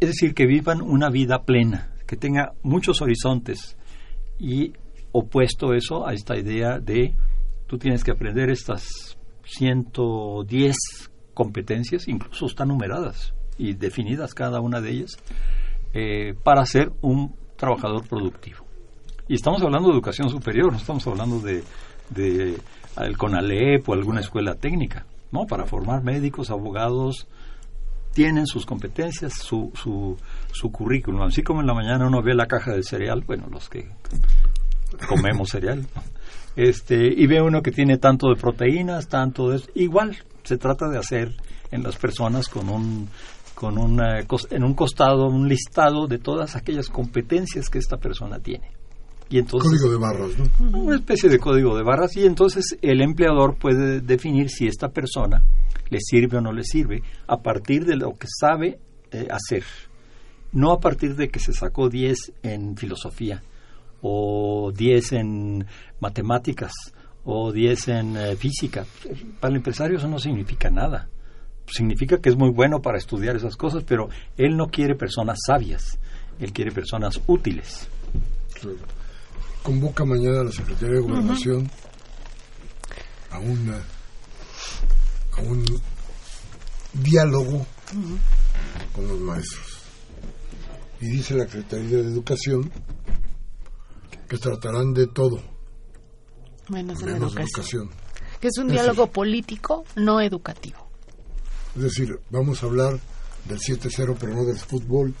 es decir, que vivan una vida plena, que tenga muchos horizontes y opuesto eso a esta idea de tú tienes que aprender estas 110 competencias, incluso están numeradas y definidas cada una de ellas, eh, para ser un trabajador productivo. Y estamos hablando de educación superior, no estamos hablando de, de el CONALEP o alguna escuela técnica, ¿no? Para formar médicos, abogados, tienen sus competencias, su, su, su currículum. Así como en la mañana uno ve la caja de cereal, bueno, los que comemos cereal, este, y ve uno que tiene tanto de proteínas, tanto de... Igual, se trata de hacer en las personas con un con una, en un costado un listado de todas aquellas competencias que esta persona tiene. Y entonces, código de barras, ¿no? Una especie de código de barras y entonces el empleador puede definir si esta persona le sirve o no le sirve a partir de lo que sabe eh, hacer, no a partir de que se sacó 10 en filosofía o 10 en matemáticas o 10 en eh, física. Para el empresario eso no significa nada significa que es muy bueno para estudiar esas cosas, pero él no quiere personas sabias, él quiere personas útiles. Convoca mañana a la Secretaría de Gobernación a, una, a un diálogo con los maestros. Y dice la Secretaría de Educación que tratarán de todo. Menos, de educación. Que es un diálogo político, no educativo. Es decir, vamos a hablar del 7-0, pero no del fútbol.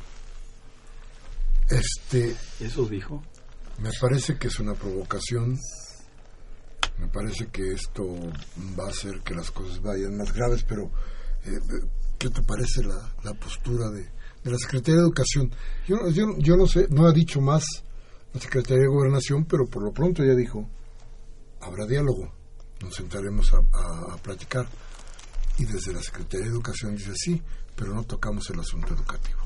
Este. ¿Eso dijo? Me parece que es una provocación. Me parece que esto va a hacer que las cosas vayan más graves, pero eh, ¿qué te parece la, la postura de, de, la Secretaría de Educación? Yo, yo, yo no sé, no ha dicho más la Secretaría de Gobernación, pero por lo pronto ya dijo, habrá diálogo, nos sentaremos a, a, a platicar y desde la Secretaría de Educación dice sí, pero no tocamos el asunto educativo.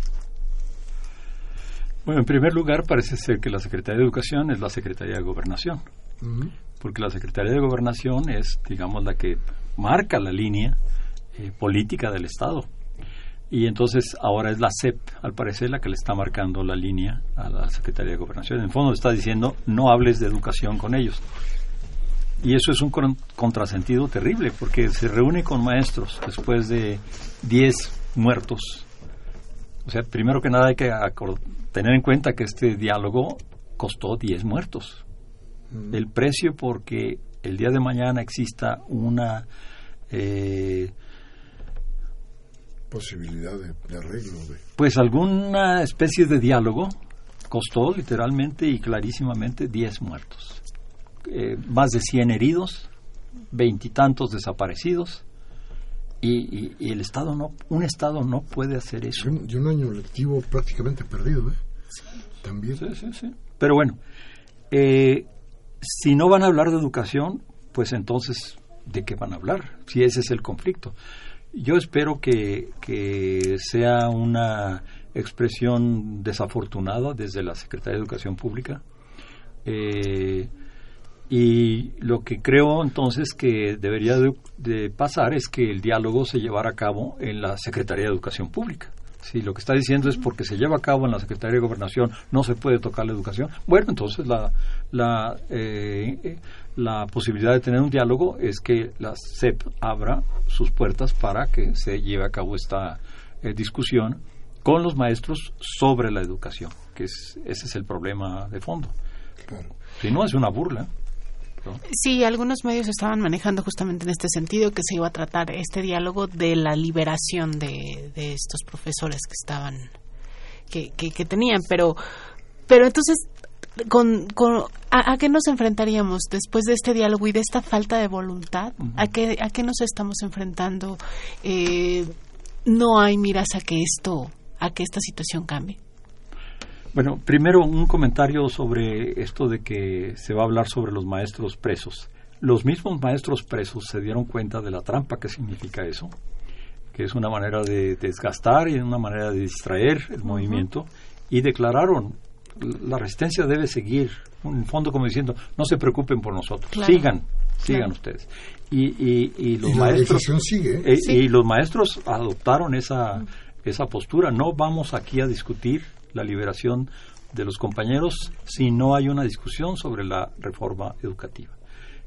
Bueno, en primer lugar parece ser que la Secretaría de Educación es la Secretaría de Gobernación, porque la Secretaría de Gobernación es, digamos, la que marca la línea eh, política del Estado. Y entonces ahora es la CEP, al parecer, la que le está marcando la línea a la Secretaría de Gobernación. En el fondo está diciendo, no hables de educación con ellos. Y eso es un contrasentido terrible, porque se reúne con maestros después de 10 muertos. O sea, primero que nada hay que tener en cuenta que este diálogo costó 10 muertos. Mm. El precio porque el día de mañana exista una... Eh, posibilidad de, arreglo. Pues alguna especie de diálogo costó literalmente y clarísimamente 10 muertos. Eh, más de 100 heridos, veintitantos desaparecidos. Y, el Estado no, un Estado no puede hacer eso. Y un, año lectivo prácticamente perdido, ¿eh? También. Pero bueno, eh, si no van a hablar de educación, pues entonces, ¿de qué van a hablar? Si ese es el conflicto. Yo espero que, que sea una expresión desafortunada desde la Secretaría de Educación Pública. Eh, y lo que creo entonces que debería de, pasar es que el diálogo se llevara a cabo en la Secretaría de Educación Pública, Si lo que está diciendo es porque se lleva a cabo en la Secretaría de Gobernación no se puede tocar la educación, bueno, entonces la, la, eh, la posibilidad de tener un diálogo es que la CEP abra sus puertas para que se lleve a cabo esta eh, discusión con los maestros sobre la educación, que es, ese es el problema de fondo. Si no, es una burla. Sí, algunos medios estaban manejando justamente en este sentido que se iba a tratar este diálogo de la liberación de, estos profesores que estaban que, que, tenían, pero pero entonces con, con a, qué nos enfrentaríamos después de este diálogo y de esta falta de voluntad? ¿A qué a qué nos estamos enfrentando? Eh, no hay miras a que esto a que esta situación cambie. Bueno, primero un comentario sobre esto de que se va a hablar sobre los maestros presos. Los mismos maestros presos se dieron cuenta de la trampa que significa eso, que es una manera de desgastar y una manera de distraer el movimiento, y declararon la resistencia debe seguir, en fondo como diciendo, no se preocupen por nosotros, sigan, sigan ustedes. Y, y, los maestros sigue. Eh, y los maestros adoptaron esa, esa postura, no vamos aquí a discutir la liberación de los compañeros si no hay una discusión sobre la reforma educativa.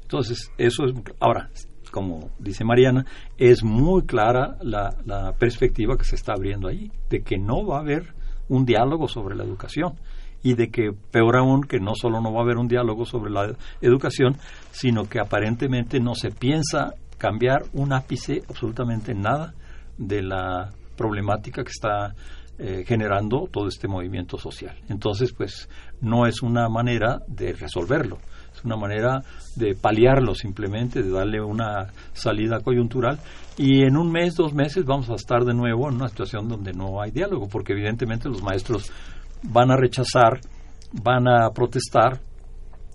Entonces, eso es. Ahora, como dice Mariana, es muy clara la, la perspectiva que se está abriendo ahí, de que no va a haber un diálogo sobre la educación y de que, peor aún, que no solo no va a haber un diálogo sobre la educación, sino que aparentemente no se piensa cambiar un ápice, absolutamente nada, de la problemática que está eh, generando todo este movimiento social. Entonces, pues no es una manera de resolverlo, es una manera de paliarlo simplemente, de darle una salida coyuntural y en un mes, dos meses vamos a estar de nuevo en una situación donde no hay diálogo, porque evidentemente los maestros van a rechazar, van a protestar,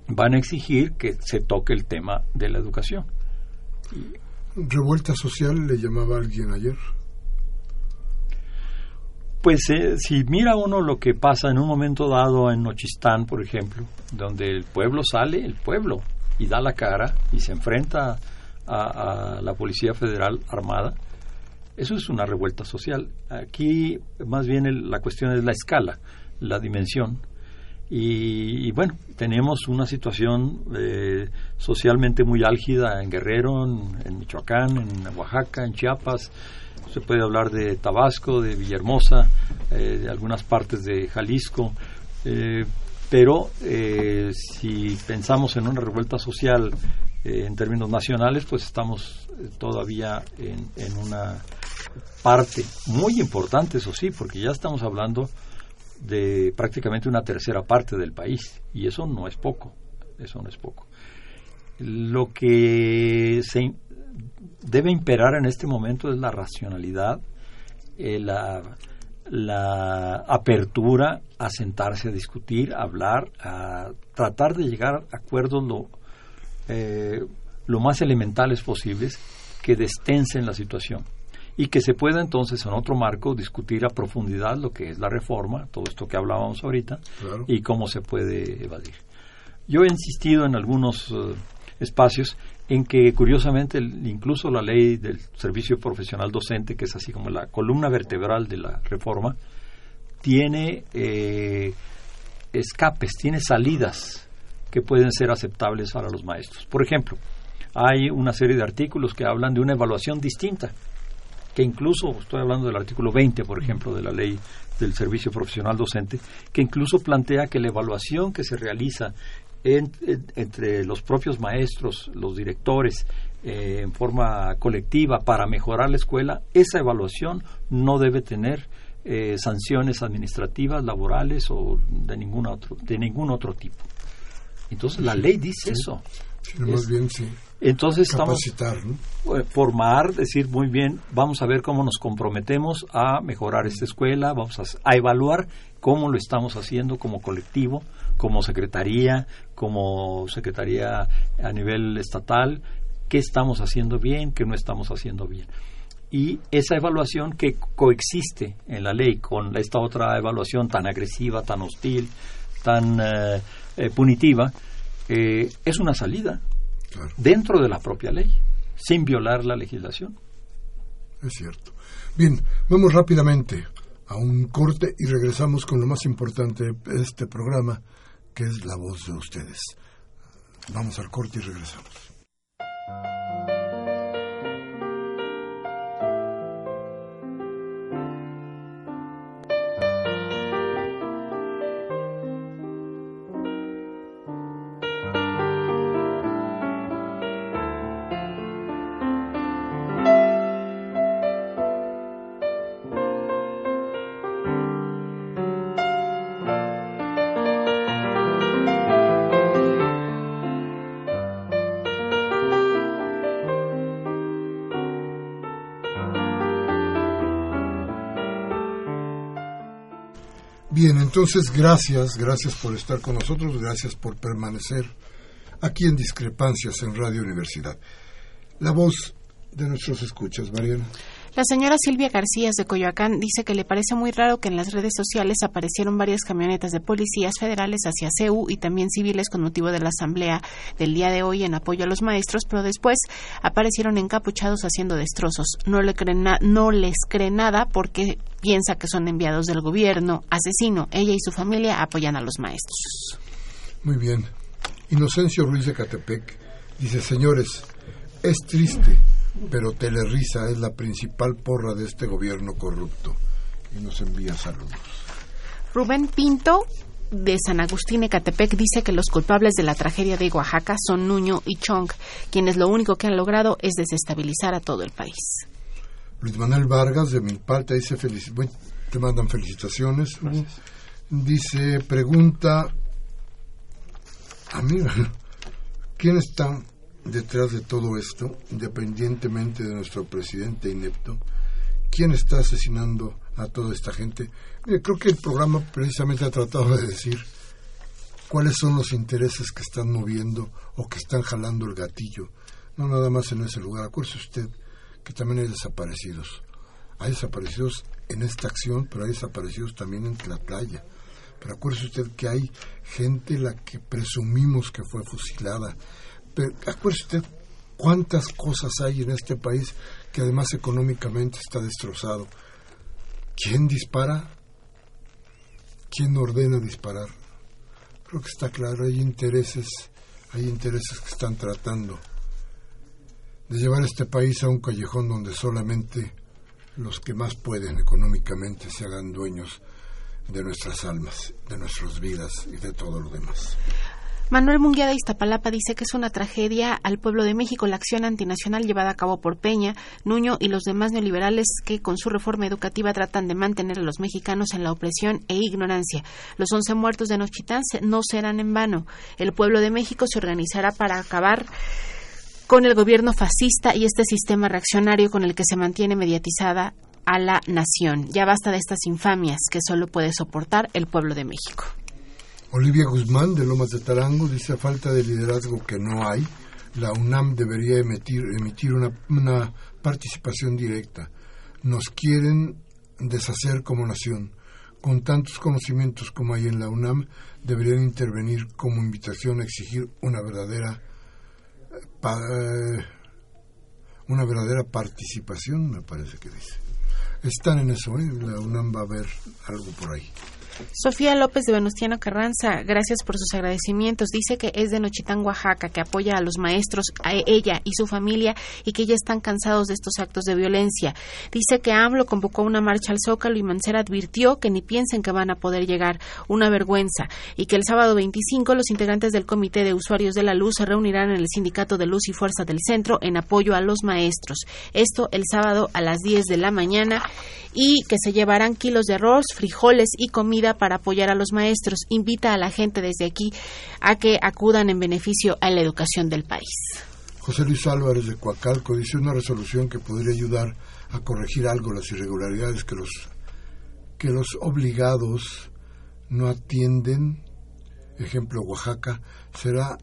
van a exigir que se toque el tema de la educación. Revuelta social le llamaba alguien ayer. Pues eh, si mira uno lo que pasa en un momento dado en Nochistán, por ejemplo, donde el pueblo sale, el pueblo, y da la cara y se enfrenta a, la Policía Federal Armada, eso es una revuelta social. Aquí más bien la cuestión es la escala, la dimensión. Y, bueno, tenemos una situación eh, socialmente muy álgida en Guerrero, en Michoacán, en Oaxaca, en Chiapas, se puede hablar de Tabasco, de Villahermosa, eh, de algunas partes de Jalisco, eh, pero eh, si pensamos en una revuelta social en términos nacionales, pues estamos todavía en, en, una parte muy importante, eso sí, porque ya estamos hablando de prácticamente una tercera parte del país, y eso no es poco, eso no es poco. Lo que se debe imperar en este momento es la racionalidad, eh, la, apertura a sentarse a discutir, a hablar, a tratar de llegar a acuerdos lo, eh, lo más elementales posibles que destensen la situación y que se pueda entonces en otro marco discutir a profundidad lo que es la reforma, todo esto que hablábamos ahorita, y cómo se puede evadir. Yo he insistido en algunos eh, espacios en que curiosamente incluso la ley del servicio profesional docente, que es así como la columna vertebral de la reforma, tiene eh, escapes, tiene salidas que pueden ser aceptables para los maestros. Por ejemplo, hay una serie de artículos que hablan de una evaluación distinta, que incluso, estoy hablando del artículo 20, por ejemplo, de la ley del servicio profesional docente, que incluso plantea que la evaluación que se realiza entre los propios maestros, los directores, eh, en forma colectiva para mejorar la escuela, esa evaluación no debe tener eh, sanciones administrativas, laborales o de ningún otro, de ningún otro tipo. Entonces la ley dice eso. bien, sí. Entonces estamos ¿no? formar, decir muy bien, vamos a ver cómo nos comprometemos a mejorar esta escuela, vamos a evaluar cómo lo estamos haciendo como colectivo, como secretaría, como secretaría a nivel estatal, qué estamos haciendo bien, qué no estamos haciendo bien. Y esa evaluación que coexiste en la ley con esta otra evaluación tan agresiva, tan hostil, tan eh, eh, punitiva, eh, es una salida dentro de la propia ley, sin violar la legislación. Es cierto. Bien, vamos rápidamente a un corte y regresamos con lo más importante de este programa, que es la voz de ustedes. Vamos al corte y regresamos. Entonces gracias, gracias por estar con nosotros, gracias por permanecer aquí en Discrepancias en Radio Universidad. La voz de nuestros escuchas, Mariana. La señora Silvia García de Coyoacán dice que le parece muy raro que en las redes sociales aparecieron varias camionetas de policías federales hacia CEU y también civiles con motivo de la asamblea del día de hoy en apoyo a los maestros, pero después aparecieron encapuchados haciendo destrozos. No, le creen no les cree nada porque piensa que son enviados del gobierno. Asesino, ella y su familia apoyan a los maestros. Muy bien. Inocencio Ruiz de Catepec dice, señores, es triste pero Telerisa es la principal porra de este gobierno corrupto y nos envía saludos. Rubén Pinto de San Agustín Ecatepec dice que los culpables de la tragedia de Oaxaca son Nuño y Chong, quienes lo único que han logrado es desestabilizar a todo el país. Luis Manuel Vargas de Milpalta dice te mandan felicitaciones. Dice, pregunta, amiga, ¿quién está detrás de todo esto, independientemente de nuestro presidente inepto, ¿quién está asesinando a toda esta gente? creo que el programa precisamente ha tratado de decir cuáles son los intereses que están moviendo o que están jalando el gatillo. No nada más en ese lugar. Acuérdese usted que también hay desaparecidos. Hay desaparecidos en esta acción, pero hay desaparecidos también en la playa. Pero acuérdese usted que hay gente la que presumimos que fue fusilada, pero acuérdese usted cuántas cosas hay en este país que además económicamente está destrozado. ¿Quién dispara? ¿Quién ordena disparar? Creo que está claro, hay intereses, hay intereses que están tratando de llevar este país a un callejón donde solamente los que más pueden económicamente se hagan dueños de nuestras almas, de nuestras vidas y de todo lo demás. Manuel Munguía de Iztapalapa dice que es una tragedia al pueblo de México la acción antinacional llevada a cabo por Peña, Nuño y los demás neoliberales que con su reforma educativa tratan de mantener a los mexicanos en la opresión e ignorancia. Los once muertos de Nochitán no serán en vano. El pueblo de México se organizará para acabar con el gobierno fascista y este sistema reaccionario con el que se mantiene mediatizada a la nación. Ya basta de estas infamias que solo puede soportar el pueblo de México. Olivia Guzmán de Lomas de Tarango dice a falta de liderazgo que no hay, la UNAM debería emitir, emitir una, una participación directa. Nos quieren deshacer como nación. Con tantos conocimientos como hay en la UNAM, deberían intervenir como invitación a exigir una verdadera una verdadera participación, me parece que dice. Están en eso, ¿eh? la UNAM va a ver algo por ahí. Sofía López de Venustiano Carranza, gracias por sus agradecimientos. Dice que es de Nochitán, Oaxaca, que apoya a los maestros, a ella y su familia y que ya están cansados de estos actos de violencia. Dice que AMLO convocó una marcha al Zócalo y Mancera advirtió que ni piensen que van a poder llegar. Una vergüenza. Y que el sábado 25 los integrantes del Comité de Usuarios de la Luz se reunirán en el Sindicato de Luz y Fuerza del Centro en apoyo a los maestros. Esto el sábado a las 10 de la mañana y que se llevarán kilos de arroz, frijoles y comida para apoyar a los maestros. Invita a la gente desde aquí a que acudan en beneficio a la educación del país. José Luis Álvarez de Coacalco dice una resolución que podría ayudar a corregir algo las irregularidades que los que los obligados no atienden. Ejemplo Oaxaca será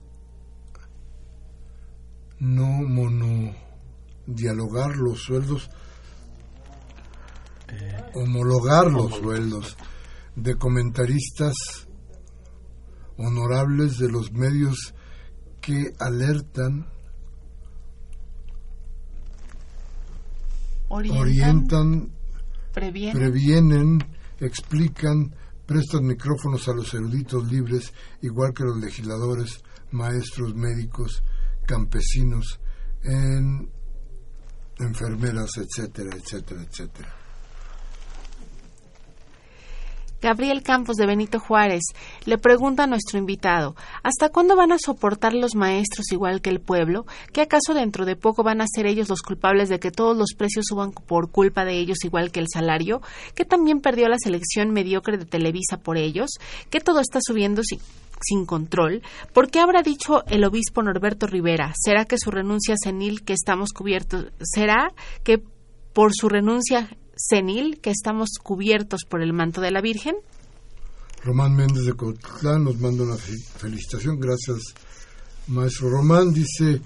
no mono dialogar los sueldos homologar los sueldos de comentaristas honorables de los medios que alertan, orientan, previenen, explican, prestan micrófonos a los eruditos libres, igual que los legisladores, maestros, médicos, campesinos, en enfermeras, etcétera, etcétera, etcétera. Gabriel Campos de Benito Juárez le pregunta a nuestro invitado, ¿hasta cuándo van a soportar los maestros igual que el pueblo? ¿Que acaso dentro de poco van a ser ellos los culpables de que todos los precios suban por culpa de ellos igual que el salario? ¿Que también perdió la selección mediocre de Televisa por ellos? ¿Que todo está subiendo sin, sin control? ¿Por qué habrá dicho el obispo Norberto Rivera? ¿Será que su renuncia senil que estamos cubiertos? ¿Será que por su renuncia senil que estamos cubiertos por el manto de la Virgen? Román Méndez de Cotlán nos manda una felicitación. Gracias, maestro Román. Dice,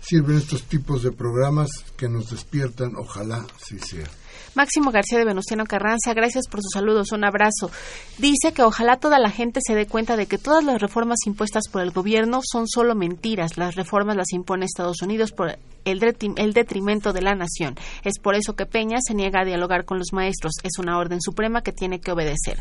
sirven estos tipos de programas que nos despiertan. Ojalá sí sea. Máximo García de Venustiano Carranza, gracias por sus saludos, un abrazo. Dice que ojalá toda la gente se dé cuenta de que todas las reformas impuestas por el gobierno son solo mentiras. Las reformas las impone Estados Unidos por el, detrimento de la nación. Es por eso que Peña se niega a dialogar con los maestros. Es una orden suprema que tiene que obedecer.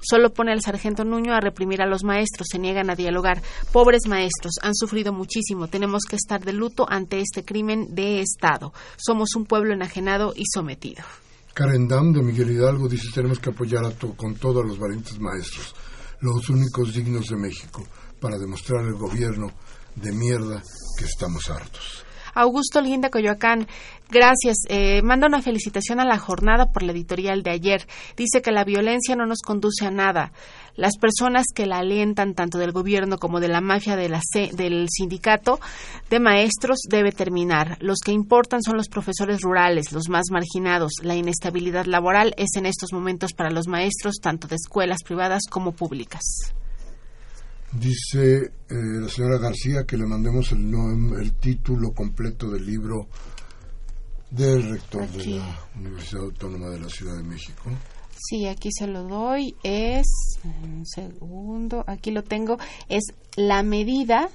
Solo pone al sargento Nuño a reprimir a los maestros. Se niegan a dialogar. Pobres maestros, han sufrido muchísimo. Tenemos que estar de luto ante este crimen de Estado. Somos un pueblo enajenado y sometido. Karen Dam de Miguel Hidalgo dice tenemos que apoyar a con todos los valientes maestros, los únicos dignos de México, para demostrar al gobierno de mierda que estamos hartos. Augusto Linda Coyoacán, gracias. Eh, manda una felicitación a la jornada por la editorial de ayer. Dice que la violencia no nos conduce a nada. Las personas que la alientan, tanto del gobierno como de la mafia de la del sindicato de maestros, debe terminar. Los que importan son los profesores rurales, los más marginados. La inestabilidad laboral es en estos momentos para los maestros, tanto de escuelas privadas como públicas. Dice eh, la señora García que le mandemos el, el título completo del libro del rector de la Universidad Autónoma de la Ciudad de México. Sí, aquí se lo doy. Es, un segundo, aquí lo tengo. Es la medida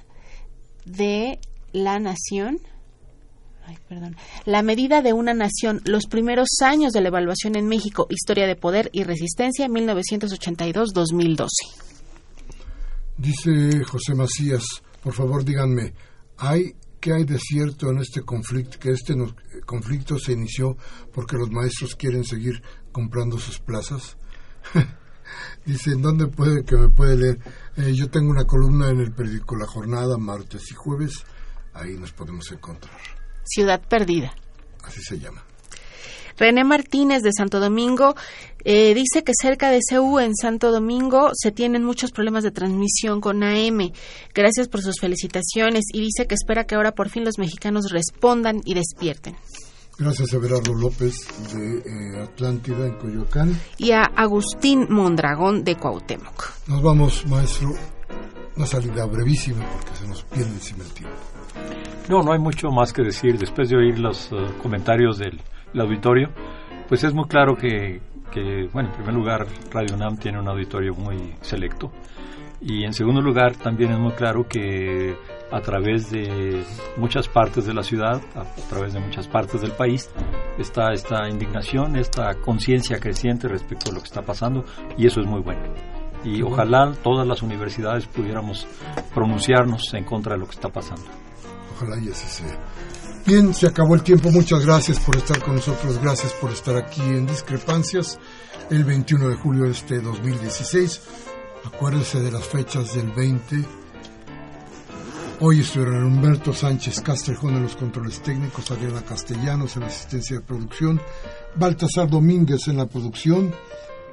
de la nación. Ay, perdón. La medida de una nación, los primeros años de la evaluación en México, historia de poder y resistencia, 1982-2012. Dice José Macías, por favor díganme, ¿hay qué hay de cierto en este conflicto? Que este conflicto se inició porque los maestros quieren seguir comprando sus plazas. Dice, ¿en dónde puede que me puede leer? Eh, yo tengo una columna en el periódico La Jornada, martes y jueves. Ahí nos podemos encontrar. Ciudad Perdida. Así se llama. René Martínez de Santo Domingo eh, dice que cerca de CU en Santo Domingo se tienen muchos problemas de transmisión con AM. Gracias por sus felicitaciones y dice que espera que ahora por fin los mexicanos respondan y despierten. Gracias a Berardo López de eh, Atlántida en Coyoacán. Y a Agustín Mondragón de Cuauhtémoc. Nos vamos, maestro. Una salida brevísima porque se nos pierde encima el tiempo. No, no hay mucho más que decir. Después de oír los eh, comentarios del auditorio, pues es muy claro que, que, bueno, en primer lugar, Radio UNAM tiene un auditorio muy selecto. Y en segundo lugar, también es muy claro que a través de muchas partes de la ciudad, a, través de muchas partes del país, está esta indignación, esta conciencia creciente respecto a lo que está pasando y eso es muy bueno. Y ojalá todas las universidades pudiéramos pronunciarnos en contra de lo que está pasando. Ojalá y así sea. Bien, se acabó el tiempo. Muchas gracias por estar con nosotros. Gracias por estar aquí en Discrepancias el 21 de julio de este 2016. Acuérdense de las fechas del 20 Hoy estuvieron Humberto Sánchez Castrejón en los controles técnicos, Adriana Castellanos en la asistencia de producción, Baltasar Domínguez en la producción.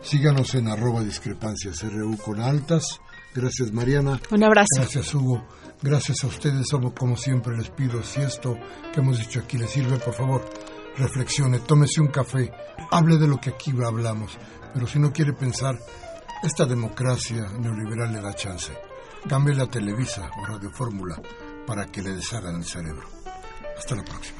Síganos en arroba discrepancias RU con altas. Gracias Mariana. Un abrazo. Gracias Hugo. Gracias a ustedes. Como siempre les pido, si esto que hemos dicho aquí les sirve, por favor, reflexione, tómese un café, hable de lo que aquí hablamos. Pero si no quiere pensar, esta democracia neoliberal le da chance. Cambie la Televisa o Radio Fórmula para que le deshagan el cerebro. Hasta la próxima.